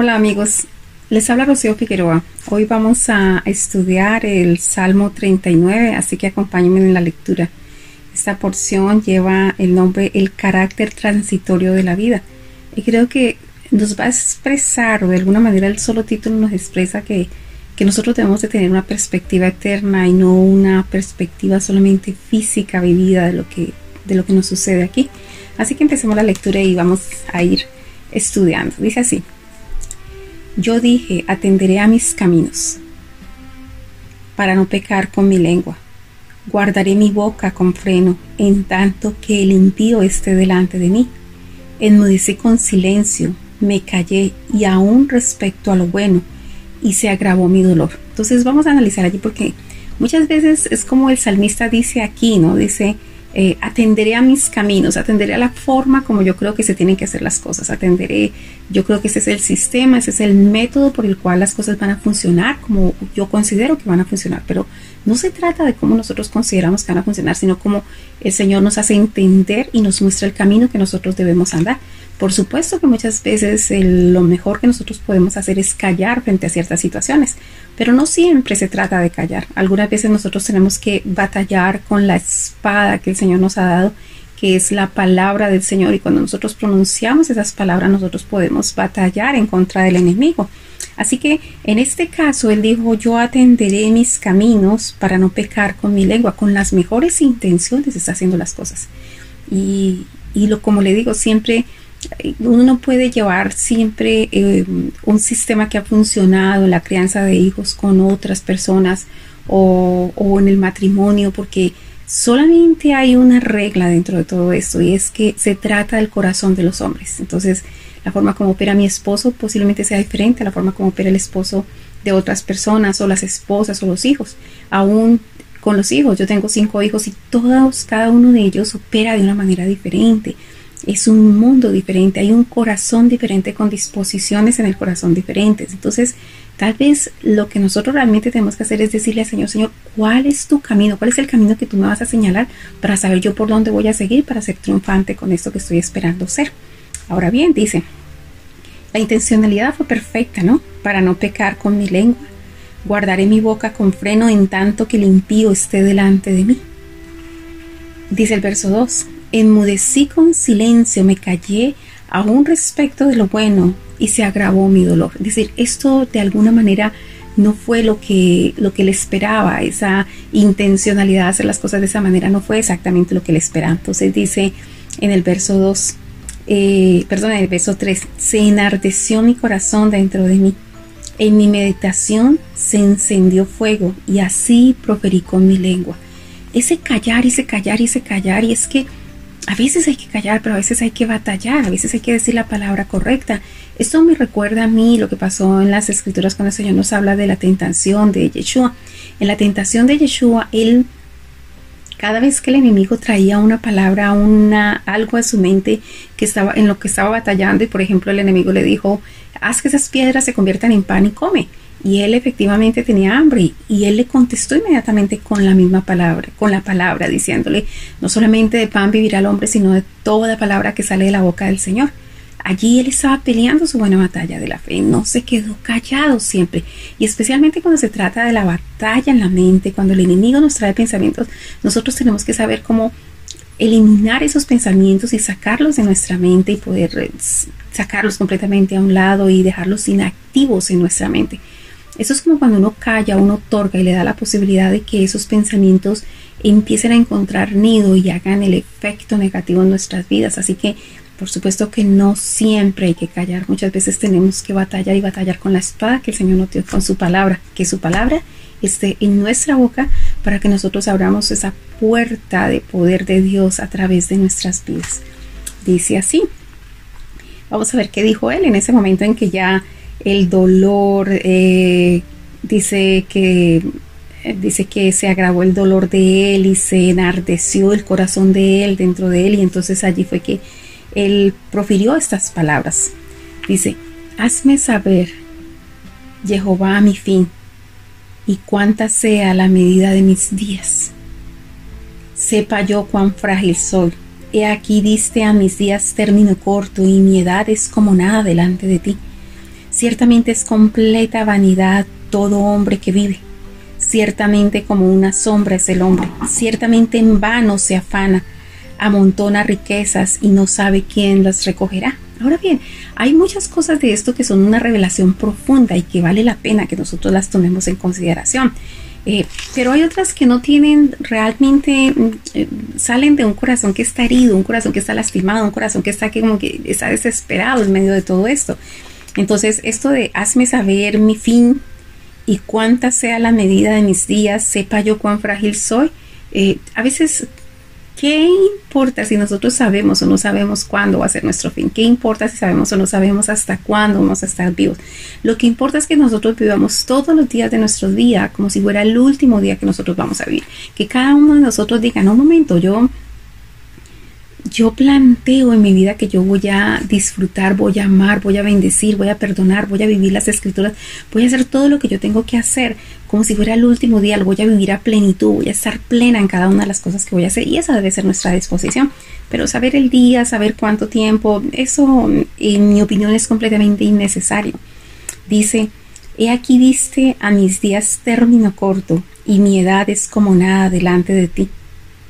Hola amigos, les habla Rocío Figueroa. Hoy vamos a estudiar el Salmo 39, así que acompáñenme en la lectura. Esta porción lleva el nombre El carácter transitorio de la vida y creo que nos va a expresar, o de alguna manera el solo título nos expresa que, que nosotros debemos de tener una perspectiva eterna y no una perspectiva solamente física vivida de lo que, de lo que nos sucede aquí. Así que empecemos la lectura y vamos a ir estudiando. Dice así. Yo dije, atenderé a mis caminos para no pecar con mi lengua. Guardaré mi boca con freno, en tanto que el impío esté delante de mí. Enmudecí con silencio, me callé y aún respecto a lo bueno, y se agravó mi dolor. Entonces vamos a analizar allí porque muchas veces es como el salmista dice aquí, ¿no? Dice, eh, atenderé a mis caminos, atenderé a la forma como yo creo que se tienen que hacer las cosas, atenderé, yo creo que ese es el sistema, ese es el método por el cual las cosas van a funcionar como yo considero que van a funcionar, pero no se trata de cómo nosotros consideramos que van a funcionar, sino como el Señor nos hace entender y nos muestra el camino que nosotros debemos andar. Por supuesto que muchas veces lo mejor que nosotros podemos hacer es callar frente a ciertas situaciones, pero no siempre se trata de callar. Algunas veces nosotros tenemos que batallar con la espada que el Señor nos ha dado, que es la palabra del Señor, y cuando nosotros pronunciamos esas palabras nosotros podemos batallar en contra del enemigo. Así que en este caso él dijo, yo atenderé mis caminos para no pecar con mi lengua, con las mejores intenciones está haciendo las cosas. Y, y lo como le digo, siempre uno no puede llevar siempre eh, un sistema que ha funcionado la crianza de hijos con otras personas o, o, en el matrimonio porque solamente hay una regla dentro de todo esto y es que se trata del corazón de los hombres. Entonces, la forma como opera mi esposo posiblemente sea diferente a la forma como opera el esposo de otras personas o las esposas o los hijos. Aún con los hijos, yo tengo cinco hijos y todos, cada uno de ellos opera de una manera diferente es un mundo diferente, hay un corazón diferente con disposiciones en el corazón diferentes. Entonces, tal vez lo que nosotros realmente tenemos que hacer es decirle al Señor, Señor, ¿cuál es tu camino? ¿Cuál es el camino que tú me vas a señalar para saber yo por dónde voy a seguir para ser triunfante con esto que estoy esperando ser? Ahora bien, dice, la intencionalidad fue perfecta, ¿no? Para no pecar con mi lengua. Guardaré mi boca con freno en tanto que el impío esté delante de mí. Dice el verso 2, Enmudecí con silencio, me callé aún respecto de lo bueno y se agravó mi dolor. Es decir, esto de alguna manera no fue lo que, lo que le esperaba, esa intencionalidad de hacer las cosas de esa manera no fue exactamente lo que le esperaba. Entonces dice en el verso 2, eh, perdón, en el verso 3, se enardeció mi corazón dentro de mí. En mi meditación se encendió fuego y así proferí con mi lengua. Ese callar, ese callar, ese callar, y es que a veces hay que callar, pero a veces hay que batallar, a veces hay que decir la palabra correcta. Esto me recuerda a mí lo que pasó en las escrituras cuando el Señor nos habla de la tentación de Yeshua. En la tentación de Yeshua, él cada vez que el enemigo traía una palabra, una algo a su mente que estaba en lo que estaba batallando y por ejemplo el enemigo le dijo, haz que esas piedras se conviertan en pan y come. Y él efectivamente tenía hambre y él le contestó inmediatamente con la misma palabra, con la palabra, diciéndole, no solamente de pan vivirá el hombre, sino de toda palabra que sale de la boca del Señor. Allí él estaba peleando su buena batalla de la fe, no se quedó callado siempre. Y especialmente cuando se trata de la batalla en la mente, cuando el enemigo nos trae pensamientos, nosotros tenemos que saber cómo eliminar esos pensamientos y sacarlos de nuestra mente y poder eh, sacarlos completamente a un lado y dejarlos inactivos en nuestra mente. Eso es como cuando uno calla, uno otorga y le da la posibilidad de que esos pensamientos empiecen a encontrar nido y hagan el efecto negativo en nuestras vidas. Así que, por supuesto que no siempre hay que callar. Muchas veces tenemos que batallar y batallar con la espada que el Señor nos dio con su palabra, que su palabra esté en nuestra boca para que nosotros abramos esa puerta de poder de Dios a través de nuestras vidas. Dice así. Vamos a ver qué dijo él en ese momento en que ya el dolor, eh, dice que dice que se agravó el dolor de él y se enardeció el corazón de él dentro de él y entonces allí fue que él profirió estas palabras. Dice, hazme saber, Jehová, mi fin, y cuánta sea la medida de mis días. Sepa yo cuán frágil soy. He aquí diste a mis días término corto y mi edad es como nada delante de ti Ciertamente es completa vanidad todo hombre que vive. Ciertamente como una sombra es el hombre. Ciertamente en vano se afana, amontona riquezas y no sabe quién las recogerá. Ahora bien, hay muchas cosas de esto que son una revelación profunda y que vale la pena que nosotros las tomemos en consideración. Eh, pero hay otras que no tienen realmente, eh, salen de un corazón que está herido, un corazón que está lastimado, un corazón que está como que está desesperado en medio de todo esto. Entonces, esto de hazme saber mi fin y cuánta sea la medida de mis días, sepa yo cuán frágil soy, eh, a veces ¿Qué importa si nosotros sabemos o no sabemos cuándo va a ser nuestro fin? ¿Qué importa si sabemos o no sabemos hasta cuándo vamos a estar vivos? Lo que importa es que nosotros vivamos todos los días de nuestro día como si fuera el último día que nosotros vamos a vivir. Que cada uno de nosotros diga, no, un momento, yo yo planteo en mi vida que yo voy a disfrutar, voy a amar, voy a bendecir, voy a perdonar, voy a vivir las escrituras, voy a hacer todo lo que yo tengo que hacer como si fuera el último día, lo voy a vivir a plenitud, voy a estar plena en cada una de las cosas que voy a hacer y esa debe ser nuestra disposición. Pero saber el día, saber cuánto tiempo, eso en mi opinión es completamente innecesario. Dice, he aquí viste a mis días término corto y mi edad es como nada delante de ti.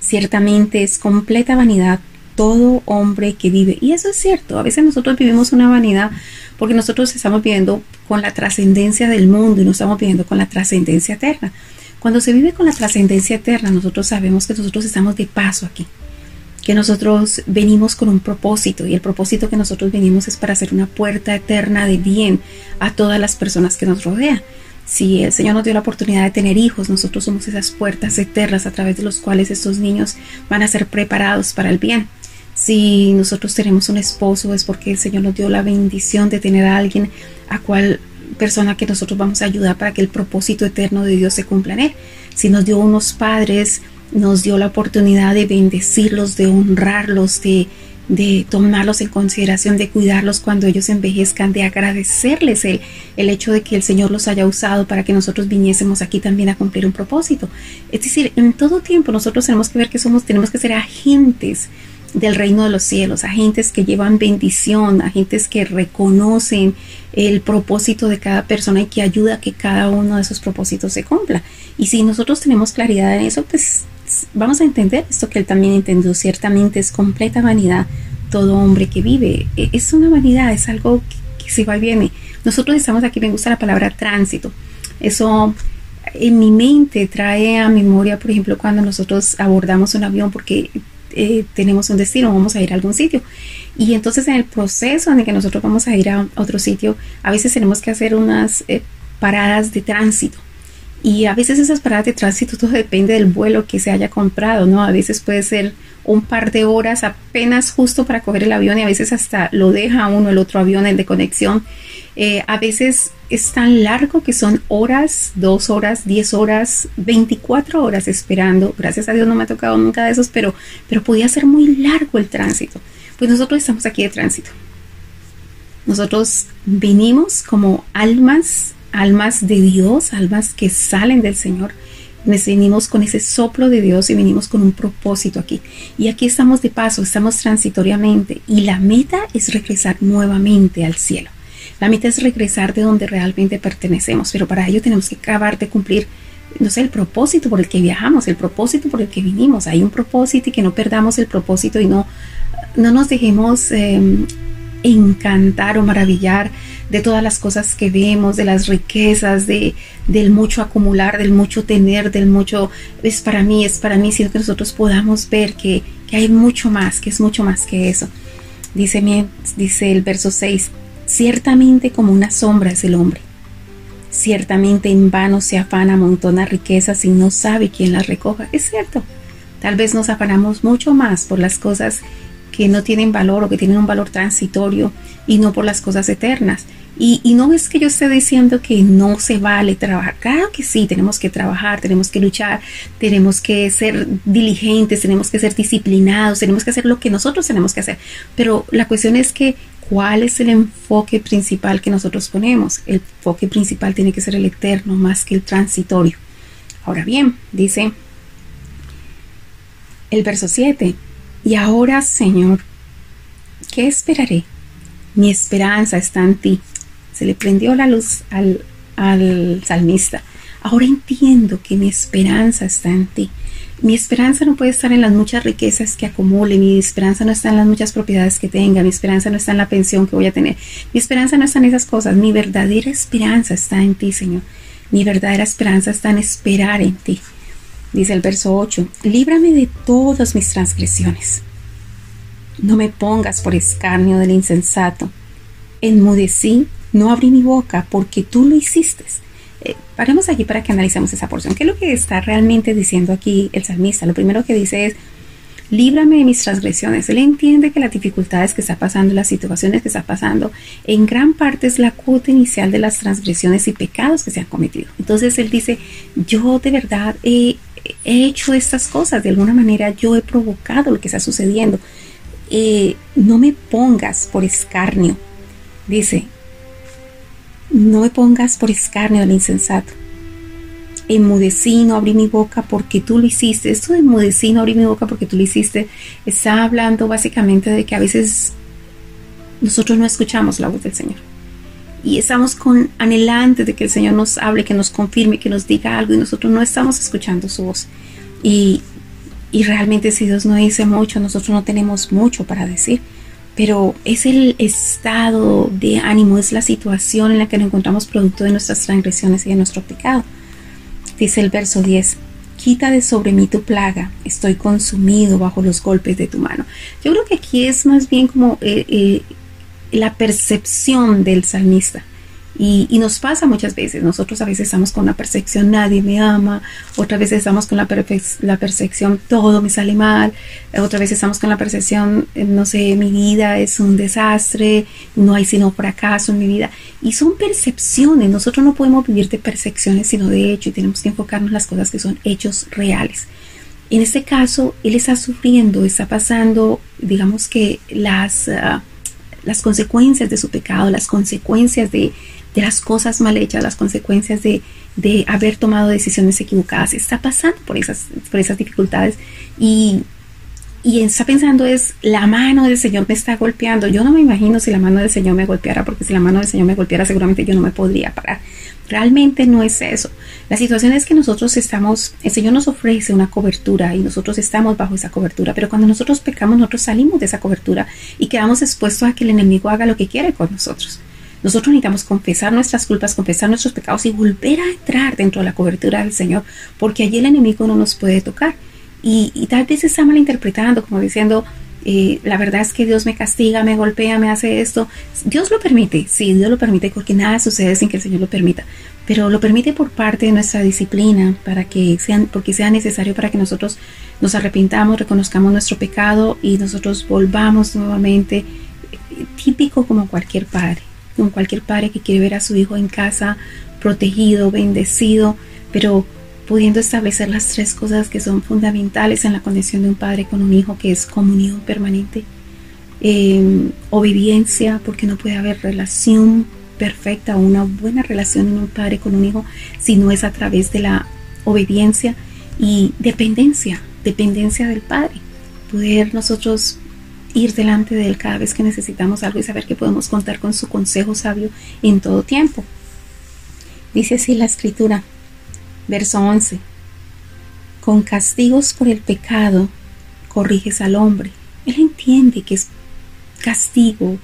Ciertamente es completa vanidad todo hombre que vive. Y eso es cierto, a veces nosotros vivimos una vanidad porque nosotros estamos viviendo con la trascendencia del mundo y no estamos viviendo con la trascendencia eterna. Cuando se vive con la trascendencia eterna, nosotros sabemos que nosotros estamos de paso aquí, que nosotros venimos con un propósito y el propósito que nosotros venimos es para hacer una puerta eterna de bien a todas las personas que nos rodean. Si el Señor nos dio la oportunidad de tener hijos, nosotros somos esas puertas eternas a través de los cuales estos niños van a ser preparados para el bien. Si nosotros tenemos un esposo es porque el Señor nos dio la bendición de tener a alguien a cual persona que nosotros vamos a ayudar para que el propósito eterno de Dios se cumpla en él. Si nos dio unos padres, nos dio la oportunidad de bendecirlos, de honrarlos, de, de tomarlos en consideración, de cuidarlos cuando ellos envejezcan, de agradecerles el, el hecho de que el Señor los haya usado para que nosotros viniésemos aquí también a cumplir un propósito. Es decir, en todo tiempo nosotros tenemos que ver que somos, tenemos que ser agentes del reino de los cielos, agentes que llevan bendición, agentes que reconocen el propósito de cada persona y que ayuda a que cada uno de esos propósitos se cumpla. Y si nosotros tenemos claridad en eso, pues vamos a entender esto que él también entendió. Ciertamente es completa vanidad todo hombre que vive. E, es una vanidad, es algo que, que se va y viene. Nosotros estamos aquí, me gusta la palabra tránsito. Eso en mi mente trae a memoria, por ejemplo, cuando nosotros abordamos un avión, porque eh, tenemos un destino, vamos a ir a algún sitio. Y entonces en el proceso en el que nosotros vamos a ir a otro sitio, a veces tenemos que hacer unas eh, paradas de tránsito. Y a veces esas paradas de tránsito todo depende del vuelo que se haya comprado, ¿no? A veces puede ser un par de horas apenas justo para coger el avión y a veces hasta lo deja uno el otro avión, el de conexión. Eh, a veces es tan largo que son horas, dos horas, diez horas, veinticuatro horas esperando. Gracias a Dios no me ha tocado nunca de esos, pero, pero podía ser muy largo el tránsito. Pues nosotros estamos aquí de tránsito. Nosotros vinimos como almas, almas de Dios, almas que salen del Señor. Venimos con ese soplo de Dios y venimos con un propósito aquí. Y aquí estamos de paso, estamos transitoriamente. Y la meta es regresar nuevamente al cielo. La meta es regresar de donde realmente pertenecemos, pero para ello tenemos que acabar de cumplir, no sé, el propósito por el que viajamos, el propósito por el que vinimos. Hay un propósito y que no perdamos el propósito y no, no nos dejemos em, encantar o maravillar de todas las cosas que vemos, de las riquezas, de, del mucho acumular, del mucho tener, del mucho es para mí, es para mí, sino que nosotros podamos ver que, que hay mucho más, que es mucho más que eso. Dice, dice el verso 6, Ciertamente como una sombra es el hombre. Ciertamente en vano se afana, montona riquezas y no sabe quién las recoja. Es cierto. Tal vez nos afanamos mucho más por las cosas que no tienen valor o que tienen un valor transitorio y no por las cosas eternas. Y, y, no es que yo esté diciendo que no se vale trabajar. Claro que sí, tenemos que trabajar, tenemos que luchar, tenemos que ser diligentes, tenemos que ser disciplinados, tenemos que hacer lo que nosotros tenemos que hacer. Pero la cuestión es que ¿Cuál es el enfoque principal que nosotros ponemos? El enfoque principal tiene que ser el eterno más que el transitorio. Ahora bien, dice el verso 7, y ahora Señor, ¿qué esperaré? Mi esperanza está en ti. se le prendió la luz al, al salmista. Ahora entiendo que mi esperanza está en ti. Mi esperanza no puede estar en las muchas riquezas que acumule, mi esperanza no está en las muchas propiedades que tenga, mi esperanza no está en la pensión que voy a tener, mi esperanza no está en esas cosas, mi verdadera esperanza está en ti, Señor. Mi verdadera esperanza está en esperar en ti. Dice el verso 8, líbrame de todas mis transgresiones. No me pongas por escarnio del insensato. Enmudecí, no abrí mi boca porque tú lo hiciste. Paremos aquí para que analicemos esa porción. ¿Qué es lo que está realmente diciendo aquí el salmista? Lo primero que dice es, líbrame de mis transgresiones. Él entiende que las dificultades que está pasando, las situaciones que está pasando, en gran parte es la cuota inicial de las transgresiones y pecados que se han cometido. Entonces él dice, yo de verdad he, hecho estas cosas, de alguna manera yo he provocado lo que está sucediendo. Eh, no me pongas por escarnio. Dice, no me pongas por escarnio al insensato. Enmudecí, no abrí mi boca porque tú lo hiciste. Esto de enmudecí, no abrí mi boca porque tú lo hiciste, está hablando básicamente de que a veces nosotros no escuchamos la voz del Señor. Y estamos con anhelantes de que el Señor nos hable, que nos confirme, que nos diga algo y nosotros no estamos escuchando su voz. Y, y realmente si Dios no dice mucho, nosotros no tenemos mucho para decir pero es el estado de ánimo, es la situación en la que nos encontramos producto de nuestras transgresiones y de nuestro pecado. Dice el verso 10, quita de sobre mí tu plaga, estoy consumido bajo los golpes de tu mano. Yo creo que aquí es más bien como eh, eh, la percepción del salmista. Y, nos pasa muchas veces, nosotros a veces estamos con la percepción nadie me ama, otra vez estamos con la, la percepción todo me sale mal, otra vez estamos con la percepción, eh, no sé, mi vida es un desastre, no hay sino fracaso en mi vida. Y son percepciones, nosotros no podemos vivir de percepciones sino de hecho y tenemos que enfocarnos en las cosas que son hechos reales. En este caso, él está sufriendo, está pasando, digamos que las, ah, las consecuencias de su pecado, las consecuencias de de las cosas mal hechas, las consecuencias de, de haber tomado decisiones equivocadas. Está pasando por esas, por esas dificultades y, y está pensando es, la mano del Señor me está golpeando. Yo no me imagino si la mano del Señor me golpeara, porque si la mano del Señor me golpeara seguramente yo no me podría parar. Realmente no es eso. La situación es que nosotros estamos, el Señor nos ofrece una cobertura y nosotros estamos bajo esa cobertura, pero cuando nosotros pecamos, nosotros salimos de esa cobertura y quedamos expuestos a que el enemigo haga lo que quiere con nosotros. Nosotros necesitamos confesar nuestras culpas, confesar nuestros pecados y volver a entrar dentro de la cobertura del Señor, porque allí el enemigo no nos puede tocar. Y, tal vez se está malinterpretando, como diciendo, eh, la verdad es que Dios me castiga, me golpea, me hace esto. Dios lo permite, sí, Dios lo permite porque nada sucede sin que el Señor lo permita, pero lo permite por parte de nuestra disciplina, para que sean, porque sea necesario para que nosotros nos arrepintamos, reconozcamos nuestro pecado y nosotros volvamos nuevamente, típico como cualquier padre cualquier padre que quiere ver a su hijo en casa protegido, bendecido, pero pudiendo establecer las tres cosas que son fundamentales en la conexión de un padre con un hijo, que es comunión permanente, em, obediencia, porque no puede haber relación perfecta o una buena relación en un padre con un hijo si no es a través de la obediencia y dependencia, dependencia del padre. Poder nosotros ir delante de Él cada vez que necesitamos algo y saber que podemos contar con su consejo sabio en todo tiempo. Dice así la escritura, verso 11, con castigos por el pecado corriges al hombre. Él entiende que es castigo,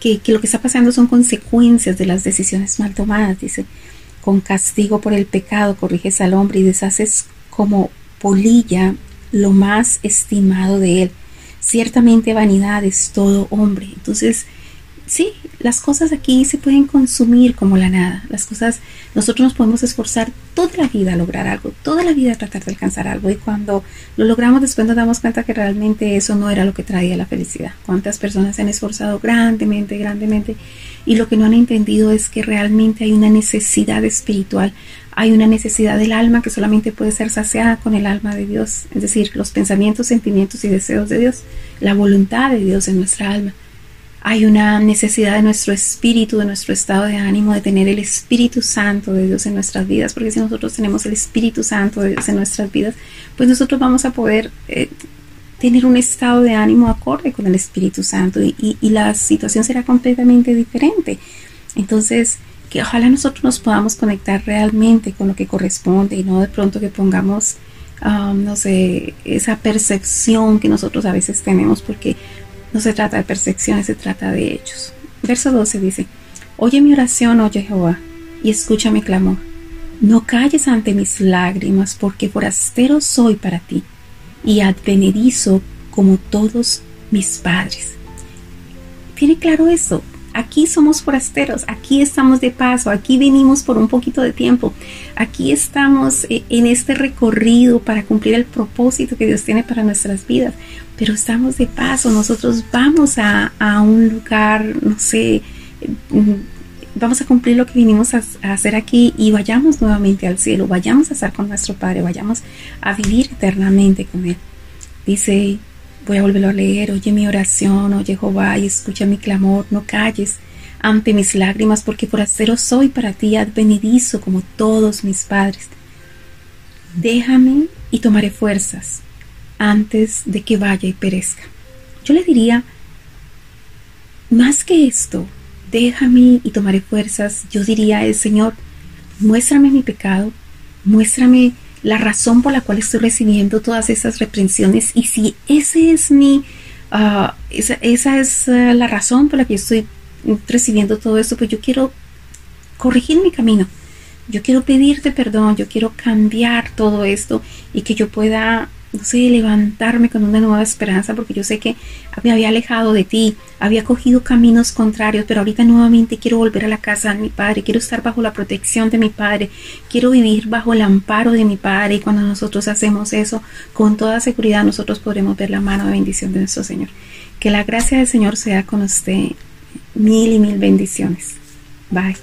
que, que lo que está pasando son consecuencias de las decisiones mal tomadas. Dice, con castigo por el pecado corriges al hombre y deshaces como polilla lo más estimado de él ciertamente vanidad es todo hombre. Entonces, sí, las cosas aquí se pueden consumir como la nada. Las cosas, nosotros nos podemos esforzar toda la vida a lograr algo, toda la vida a tratar de alcanzar algo. Y cuando lo logramos, después nos damos cuenta que realmente eso no era lo que traía la felicidad. Cuántas personas se han esforzado grandemente, grandemente, y lo que no han entendido es que realmente hay una necesidad espiritual hay una necesidad del alma que solamente puede ser saciada con el alma de Dios, es decir, los pensamientos, sentimientos y deseos de Dios, la voluntad de Dios en nuestra alma. Hay una necesidad de nuestro espíritu, de nuestro estado de ánimo, de tener el Espíritu Santo de Dios en nuestras vidas, porque si nosotros tenemos el Espíritu Santo de Dios en nuestras vidas, pues nosotros vamos a poder eh, tener un estado de ánimo acorde con el Espíritu Santo y, y la situación será completamente diferente. Entonces, que ojalá nosotros nos podamos conectar realmente con lo que corresponde y no de pronto que pongamos, um, no sé, esa percepción que nosotros a veces tenemos, porque no se trata de percepciones, se trata de hechos. Verso 12 dice, Oye mi oración, oh Jehová, y escucha mi clamor. No calles ante mis lágrimas, porque forastero soy para ti, y advenedizo como todos mis padres. ¿Tiene claro eso? Aquí somos forasteros, aquí estamos de paso, aquí venimos por un poquito de tiempo, aquí estamos eh, en este recorrido para cumplir el propósito que Dios tiene para nuestras vidas, pero estamos de paso, nosotros vamos a, un lugar, no sé, mm, vamos a cumplir lo que vinimos a, hacer aquí y vayamos nuevamente al cielo, vayamos a estar con nuestro Padre, vayamos a vivir eternamente con Él. Dice Voy a volverlo a leer. Oye mi oración, oye Jehová, y escucha mi clamor. No calles ante mis lágrimas, porque forastero soy para ti, advenidizo como todos mis padres. Déjame y tomaré fuerzas antes de que vaya y perezca. Yo le diría, más que esto, déjame y tomaré fuerzas, yo diría, el Señor, muéstrame mi pecado, muéstrame la razón por la cual estoy recibiendo todas esas reprensiones y si ese es mi, ah, esa, es ah, la razón por la que estoy recibiendo todo esto, pues yo quiero corregir mi camino. Yo quiero pedirte perdón, yo quiero cambiar todo esto y que yo pueda no sé, levantarme con una nueva esperanza, porque yo sé que me había alejado de ti, había cogido caminos contrarios, pero ahorita nuevamente quiero volver a la casa de mi Padre, quiero estar bajo la protección de mi Padre, quiero vivir bajo el amparo de mi Padre, y cuando nosotros hacemos eso, con toda seguridad nosotros podremos ver la mano de bendición de nuestro Señor. Que la gracia del Señor sea con usted. Mil y mil bendiciones. Bye.